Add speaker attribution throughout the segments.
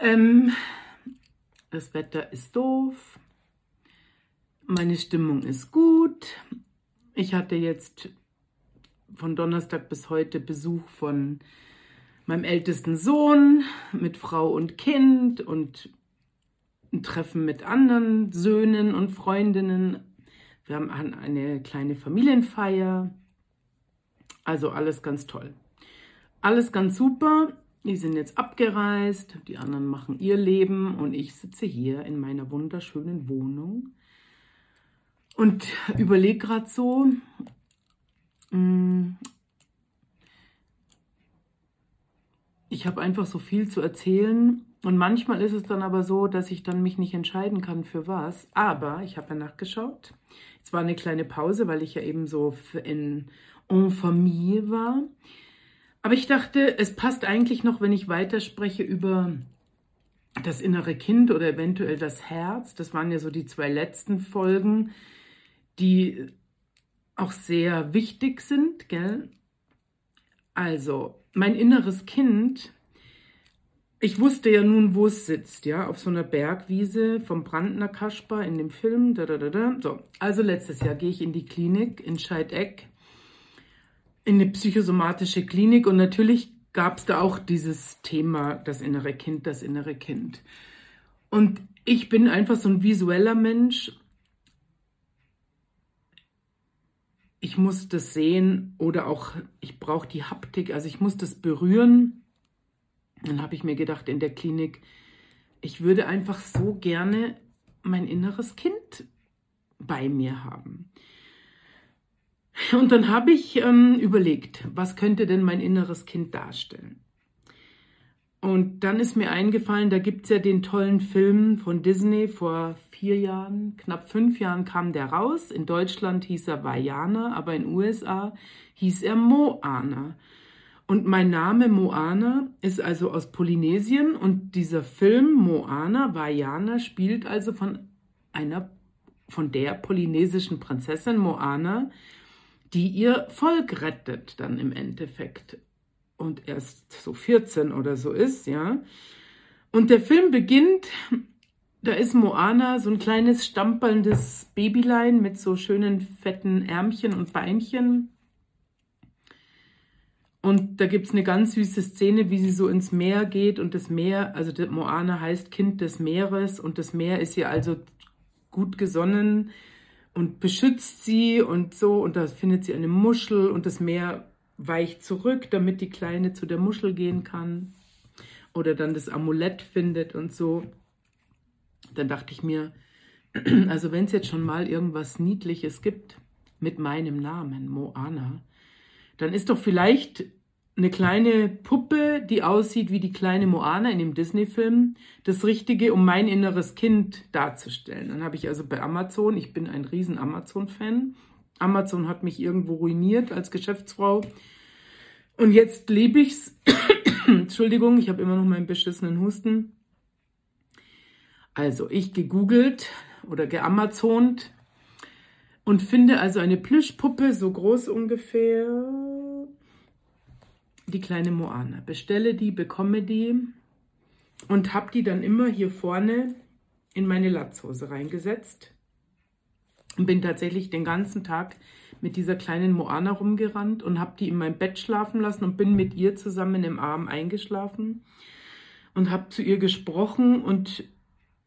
Speaker 1: Ähm, das Wetter ist doof. Meine Stimmung ist gut. Ich hatte jetzt von Donnerstag bis heute Besuch von meinem ältesten Sohn mit Frau und Kind und ein Treffen mit anderen Söhnen und Freundinnen. Wir haben eine kleine Familienfeier. Also alles ganz toll. Alles ganz super. Die sind jetzt abgereist, die anderen machen ihr Leben und ich sitze hier in meiner wunderschönen Wohnung und überlege gerade so, mm, ich habe einfach so viel zu erzählen und manchmal ist es dann aber so, dass ich dann mich nicht entscheiden kann für was. Aber ich habe ja nachgeschaut. Es war eine kleine Pause, weil ich ja eben so in en famille war. Aber ich dachte, es passt eigentlich noch, wenn ich weiterspreche über das innere Kind oder eventuell das Herz. Das waren ja so die zwei letzten Folgen, die auch sehr wichtig sind, gell? Also, mein inneres Kind, ich wusste ja nun, wo es sitzt, ja, auf so einer Bergwiese vom Brandner Kaspar in dem Film. Da, da, da, da. So, also letztes Jahr gehe ich in die Klinik in Scheideck in eine psychosomatische Klinik und natürlich gab es da auch dieses Thema, das innere Kind, das innere Kind. Und ich bin einfach so ein visueller Mensch. Ich muss das sehen oder auch, ich brauche die Haptik, also ich muss das berühren. Dann habe ich mir gedacht in der Klinik, ich würde einfach so gerne mein inneres Kind bei mir haben. Und dann habe ich ähm, überlegt, was könnte denn mein inneres Kind darstellen? Und dann ist mir eingefallen, da gibt es ja den tollen Film von Disney vor vier Jahren, knapp fünf Jahren kam der raus. In Deutschland hieß er Vajana, aber in USA hieß er Moana. Und mein Name Moana ist also aus Polynesien und dieser Film Moana, Vajana, spielt also von einer, von der polynesischen Prinzessin Moana, die ihr Volk rettet dann im Endeffekt und erst so 14 oder so ist, ja. Und der Film beginnt, da ist Moana so ein kleines stampelndes Babylein mit so schönen fetten Ärmchen und Beinchen. Und da gibt es eine ganz süße Szene, wie sie so ins Meer geht und das Meer, also Moana heißt Kind des Meeres und das Meer ist ihr also gut gesonnen und beschützt sie und so und da findet sie eine Muschel und das Meer weicht zurück, damit die Kleine zu der Muschel gehen kann oder dann das Amulett findet und so. Dann dachte ich mir, also wenn es jetzt schon mal irgendwas Niedliches gibt mit meinem Namen, Moana, dann ist doch vielleicht eine kleine Puppe, die aussieht wie die kleine Moana in dem Disney-Film, das Richtige, um mein inneres Kind darzustellen. Dann habe ich also bei Amazon, ich bin ein riesen Amazon-Fan. Amazon hat mich irgendwo ruiniert als Geschäftsfrau. Und jetzt lebe ich's. Entschuldigung, ich habe immer noch meinen beschissenen Husten. Also, ich gegoogelt oder geamazont und finde also eine Plüschpuppe, so groß ungefähr, die kleine Moana. Bestelle die, bekomme die und habe die dann immer hier vorne in meine Latzhose reingesetzt. Und bin tatsächlich den ganzen Tag mit dieser kleinen Moana rumgerannt und habe die in meinem Bett schlafen lassen und bin mit ihr zusammen im Arm eingeschlafen und habe zu ihr gesprochen und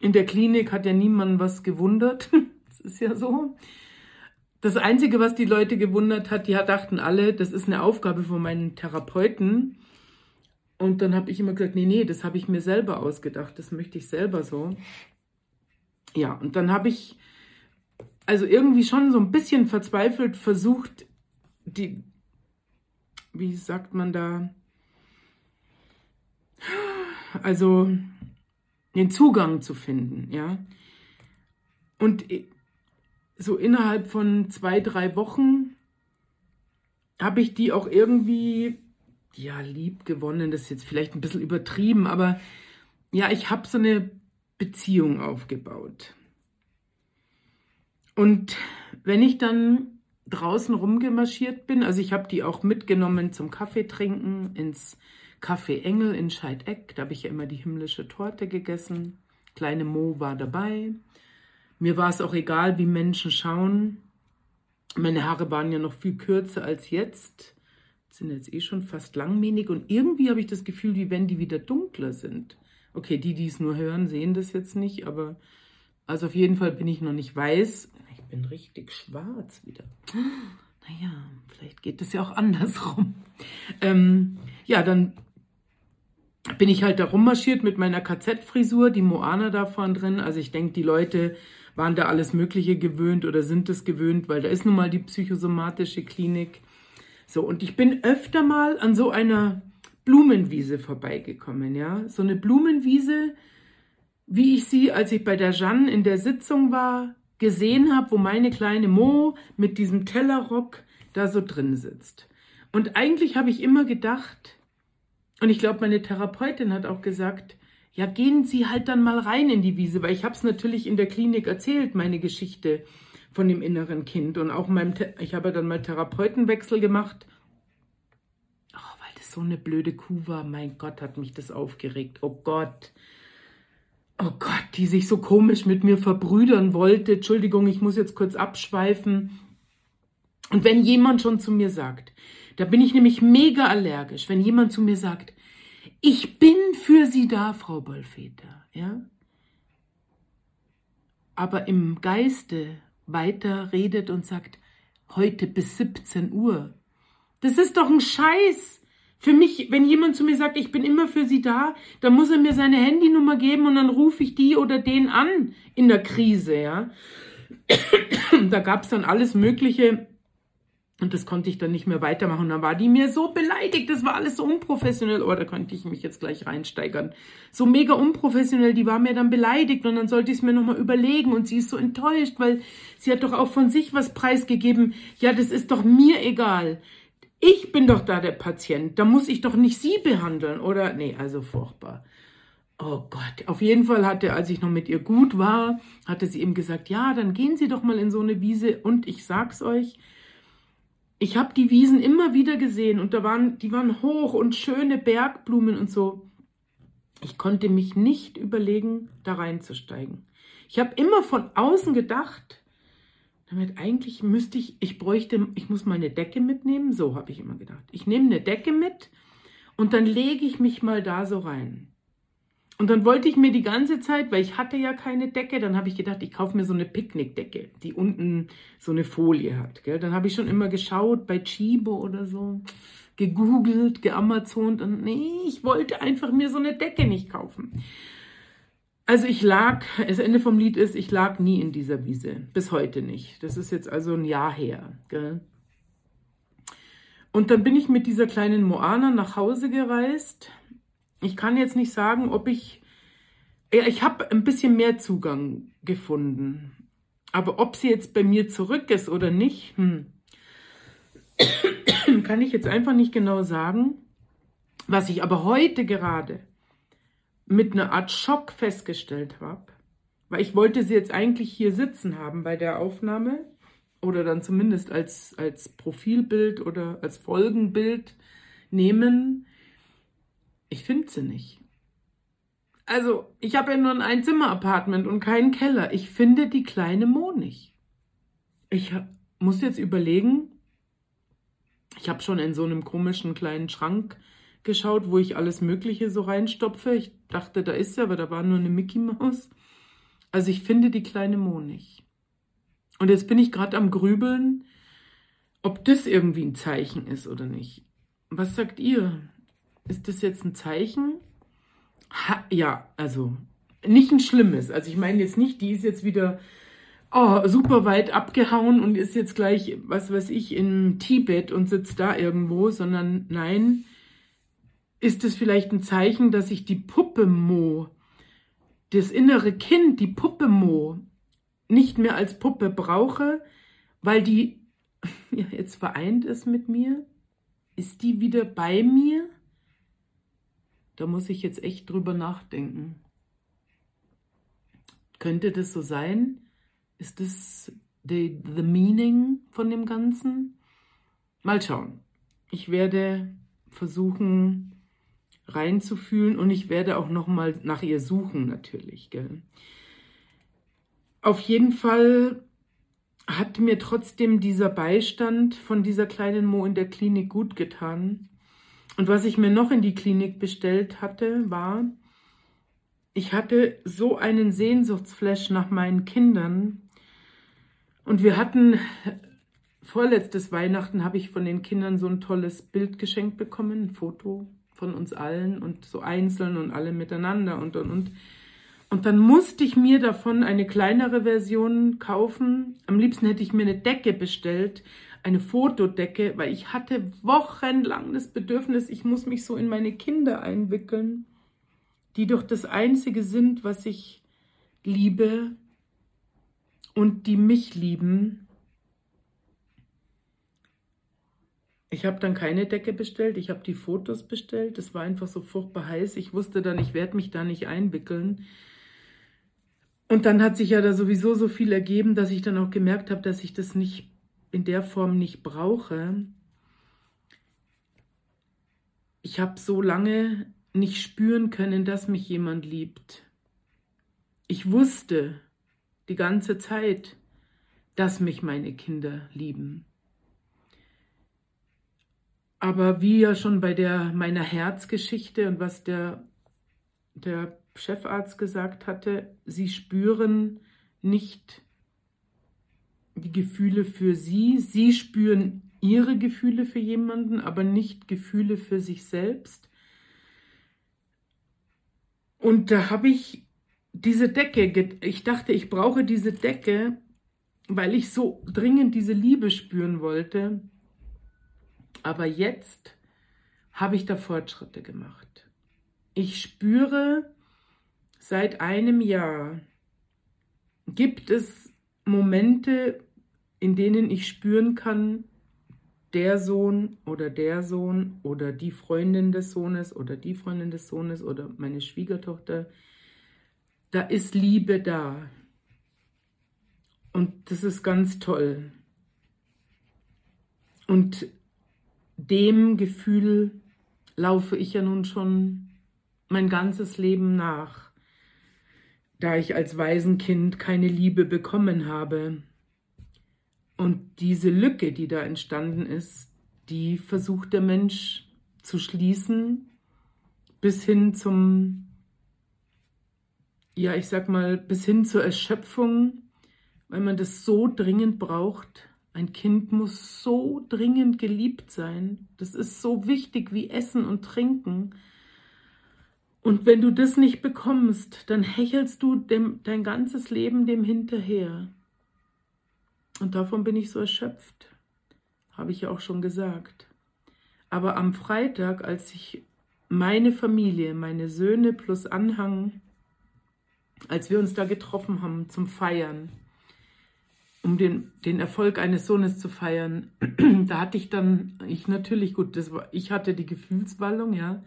Speaker 1: in der Klinik hat ja niemand was gewundert. das ist ja so. Das Einzige, was die Leute gewundert hat, die dachten alle, das ist eine Aufgabe von meinen Therapeuten. Und dann habe ich immer gesagt, nee, nee, das habe ich mir selber ausgedacht, das möchte ich selber so. Ja, und dann habe ich also irgendwie schon so ein bisschen verzweifelt versucht, die, wie sagt man da, also den Zugang zu finden, ja. Und so innerhalb von zwei, drei Wochen habe ich die auch irgendwie, ja, lieb gewonnen. Das ist jetzt vielleicht ein bisschen übertrieben, aber ja, ich habe so eine Beziehung aufgebaut. Und wenn ich dann draußen rumgemarschiert bin, also ich habe die auch mitgenommen zum Kaffee trinken ins Kaffee Engel in Scheideck, da habe ich ja immer die himmlische Torte gegessen. Kleine Mo war dabei. Mir war es auch egal, wie Menschen schauen. Meine Haare waren ja noch viel kürzer als jetzt. Sind jetzt eh schon fast langmähnig und irgendwie habe ich das Gefühl, wie wenn die wieder dunkler sind. Okay, die, die es nur hören, sehen das jetzt nicht, aber also auf jeden Fall bin ich noch nicht weiß. Ich bin richtig schwarz wieder. Naja, vielleicht geht es ja auch andersrum. Ähm, ja, dann bin ich halt da rummarschiert mit meiner KZ-Frisur, die Moana da vorne drin. Also ich denke, die Leute waren da alles Mögliche gewöhnt oder sind es gewöhnt, weil da ist nun mal die psychosomatische Klinik. So, und ich bin öfter mal an so einer Blumenwiese vorbeigekommen, ja. So eine Blumenwiese, wie ich sie, als ich bei der Jeanne in der Sitzung war, gesehen habe, wo meine kleine Mo mit diesem Tellerrock da so drin sitzt. Und eigentlich habe ich immer gedacht, und ich glaube, meine Therapeutin hat auch gesagt, ja, gehen Sie halt dann mal rein in die Wiese, weil ich habe es natürlich in der Klinik erzählt, meine Geschichte von dem inneren Kind. Und auch meinem, ich habe dann mal Therapeutenwechsel gemacht. Oh, weil das so eine blöde Kuh war. Mein Gott, hat mich das aufgeregt. Oh Gott. Oh Gott, die sich so komisch mit mir verbrüdern wollte. Entschuldigung, ich muss jetzt kurz abschweifen. Und wenn jemand schon zu mir sagt, da bin ich nämlich mega allergisch, wenn jemand zu mir sagt, ich bin für Sie da, Frau Bollfeter, ja? Aber im Geiste weiter redet und sagt, heute bis 17 Uhr. Das ist doch ein Scheiß. Für mich, wenn jemand zu mir sagt, ich bin immer für Sie da, dann muss er mir seine Handynummer geben und dann rufe ich die oder den an in der Krise, ja. da gab es dann alles Mögliche und das konnte ich dann nicht mehr weitermachen. Dann war die mir so beleidigt. Das war alles so unprofessionell. Oh, da konnte ich mich jetzt gleich reinsteigern. So mega unprofessionell. Die war mir dann beleidigt. Und dann sollte ich es mir nochmal überlegen. Und sie ist so enttäuscht, weil sie hat doch auch von sich was preisgegeben. Ja, das ist doch mir egal. Ich bin doch da der Patient. Da muss ich doch nicht sie behandeln. Oder? Nee, also furchtbar. Oh Gott, auf jeden Fall hatte, als ich noch mit ihr gut war, hatte sie ihm gesagt, ja, dann gehen Sie doch mal in so eine Wiese und ich sag's euch, ich habe die Wiesen immer wieder gesehen und da waren, die waren hoch und schöne Bergblumen und so. Ich konnte mich nicht überlegen, da reinzusteigen. Ich habe immer von außen gedacht, damit eigentlich müsste ich, ich bräuchte, ich muss mal eine Decke mitnehmen. So habe ich immer gedacht. Ich nehme eine Decke mit und dann lege ich mich mal da so rein. Und dann wollte ich mir die ganze Zeit, weil ich hatte ja keine Decke, dann habe ich gedacht, ich kaufe mir so eine Picknickdecke, die unten so eine Folie hat. Gell? Dann habe ich schon immer geschaut bei Chibo oder so, gegoogelt, geamazont und nee, ich wollte einfach mir so eine Decke nicht kaufen. Also ich lag, das Ende vom Lied ist, ich lag nie in dieser Wiese, bis heute nicht. Das ist jetzt also ein Jahr her. Gell? Und dann bin ich mit dieser kleinen Moana nach Hause gereist ich kann jetzt nicht sagen, ob ich, ja, ich habe ein bisschen mehr Zugang gefunden. Aber ob sie jetzt bei mir zurück ist oder nicht, hm, kann ich jetzt einfach nicht genau sagen. Was ich aber heute gerade mit einer Art Schock festgestellt habe, weil ich wollte sie jetzt eigentlich hier sitzen haben bei der Aufnahme oder dann zumindest als, als Profilbild oder als Folgenbild nehmen, ich finde sie nicht. Also, ich habe ja nur ein Einzimmer-Apartment und keinen Keller. Ich finde die kleine Mo nicht. Ich muss jetzt überlegen, ich habe schon in so einem komischen kleinen Schrank geschaut, wo ich alles Mögliche so reinstopfe. Ich dachte, da ist sie, aber da war nur eine Mickey Maus. Also ich finde die kleine Mo nicht. Und jetzt bin ich gerade am Grübeln, ob das irgendwie ein Zeichen ist oder nicht. Was sagt ihr? Ist das jetzt ein Zeichen? Ha, ja, also nicht ein schlimmes. Also ich meine jetzt nicht, die ist jetzt wieder oh, super weit abgehauen und ist jetzt gleich, was weiß ich, in Tibet und sitzt da irgendwo, sondern nein, ist es vielleicht ein Zeichen, dass ich die Puppe Mo, das innere Kind, die Puppe Mo, nicht mehr als Puppe brauche, weil die ja, jetzt vereint ist mit mir? Ist die wieder bei mir? Da muss ich jetzt echt drüber nachdenken. Könnte das so sein? Ist das the, the meaning von dem Ganzen? Mal schauen. Ich werde versuchen, reinzufühlen und ich werde auch noch mal nach ihr suchen natürlich. Gell? Auf jeden Fall hat mir trotzdem dieser Beistand von dieser kleinen Mo in der Klinik gut getan. Und was ich mir noch in die Klinik bestellt hatte, war, ich hatte so einen Sehnsuchtsflash nach meinen Kindern. Und wir hatten vorletztes Weihnachten habe ich von den Kindern so ein tolles Bild geschenkt bekommen, ein Foto von uns allen und so einzeln und alle miteinander und und und. Und dann musste ich mir davon eine kleinere Version kaufen. Am liebsten hätte ich mir eine Decke bestellt, eine Fotodecke, weil ich hatte wochenlang das Bedürfnis, ich muss mich so in meine Kinder einwickeln, die doch das Einzige sind, was ich liebe und die mich lieben. Ich habe dann keine Decke bestellt, ich habe die Fotos bestellt. Es war einfach so furchtbar heiß. Ich wusste dann, ich werde mich da nicht einwickeln. Und dann hat sich ja da sowieso so viel ergeben, dass ich dann auch gemerkt habe, dass ich das nicht in der Form nicht brauche. Ich habe so lange nicht spüren können, dass mich jemand liebt. Ich wusste die ganze Zeit, dass mich meine Kinder lieben. Aber wie ja schon bei der meiner Herzgeschichte und was der, der Chefarzt gesagt hatte, sie spüren nicht die Gefühle für sie, sie spüren ihre Gefühle für jemanden, aber nicht Gefühle für sich selbst. Und da habe ich diese Decke, ich dachte, ich brauche diese Decke, weil ich so dringend diese Liebe spüren wollte. Aber jetzt habe ich da Fortschritte gemacht. Ich spüre seit einem Jahr, gibt es Momente, in denen ich spüren kann, der Sohn oder der Sohn oder die Freundin des Sohnes oder die Freundin des Sohnes oder meine Schwiegertochter, da ist Liebe da. Und das ist ganz toll. Und dem Gefühl laufe ich ja nun schon mein ganzes Leben nach, da ich als Waisenkind keine Liebe bekommen habe. Und diese Lücke, die da entstanden ist, die versucht der Mensch zu schließen, bis hin zum, ja, ich sag mal, bis hin zur Erschöpfung, weil man das so dringend braucht, ein Kind muss so dringend geliebt sein. Das ist so wichtig wie Essen und Trinken. Und wenn du das nicht bekommst, dann hechelst du dem, dein ganzes Leben dem hinterher. Und davon bin ich so erschöpft. Habe ich ja auch schon gesagt. Aber am Freitag, als ich meine Familie, meine Söhne plus Anhang, als wir uns da getroffen haben zum Feiern, um den, den Erfolg eines Sohnes zu feiern, da hatte ich dann, ich natürlich, gut, das war, ich hatte die Gefühlswallung, ja,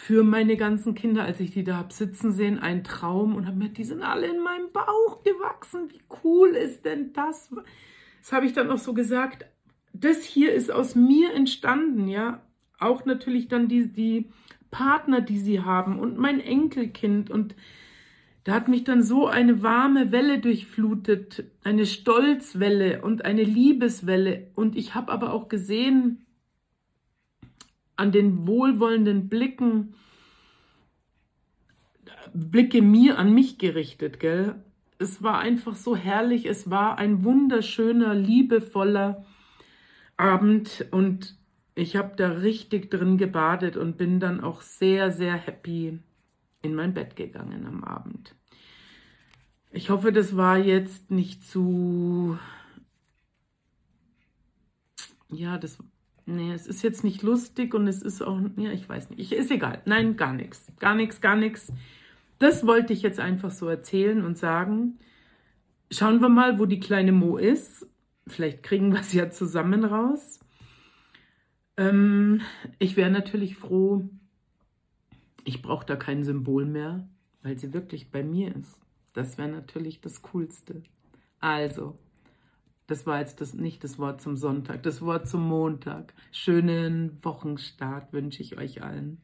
Speaker 1: für meine ganzen Kinder, als ich die da hab sitzen sehen, ein Traum und habe mir, die sind alle in meinem Bauch gewachsen, wie cool ist denn das? Das habe ich dann auch so gesagt, das hier ist aus mir entstanden, ja, auch natürlich dann die, die Partner, die sie haben und mein Enkelkind und da hat mich dann so eine warme Welle durchflutet, eine Stolzwelle und eine Liebeswelle. Und ich habe aber auch gesehen an den wohlwollenden Blicken, Blicke mir an mich gerichtet, gell? Es war einfach so herrlich, es war ein wunderschöner, liebevoller Abend und ich habe da richtig drin gebadet und bin dann auch sehr, sehr happy in mein Bett gegangen am Abend. Ich hoffe, das war jetzt nicht zu. Ja, das. Nee, es ist jetzt nicht lustig und es ist auch. Ja, ich weiß nicht. Ich, ist egal. Nein, gar nichts. Gar nichts, gar nichts. Das wollte ich jetzt einfach so erzählen und sagen. Schauen wir mal, wo die kleine Mo ist. Vielleicht kriegen wir es ja zusammen raus. Ähm, ich wäre natürlich froh, ich brauche da kein Symbol mehr, weil sie wirklich bei mir ist. Das wäre natürlich das Coolste. Also, das war jetzt das, nicht das Wort zum Sonntag, das Wort zum Montag. Schönen Wochenstart wünsche ich euch allen.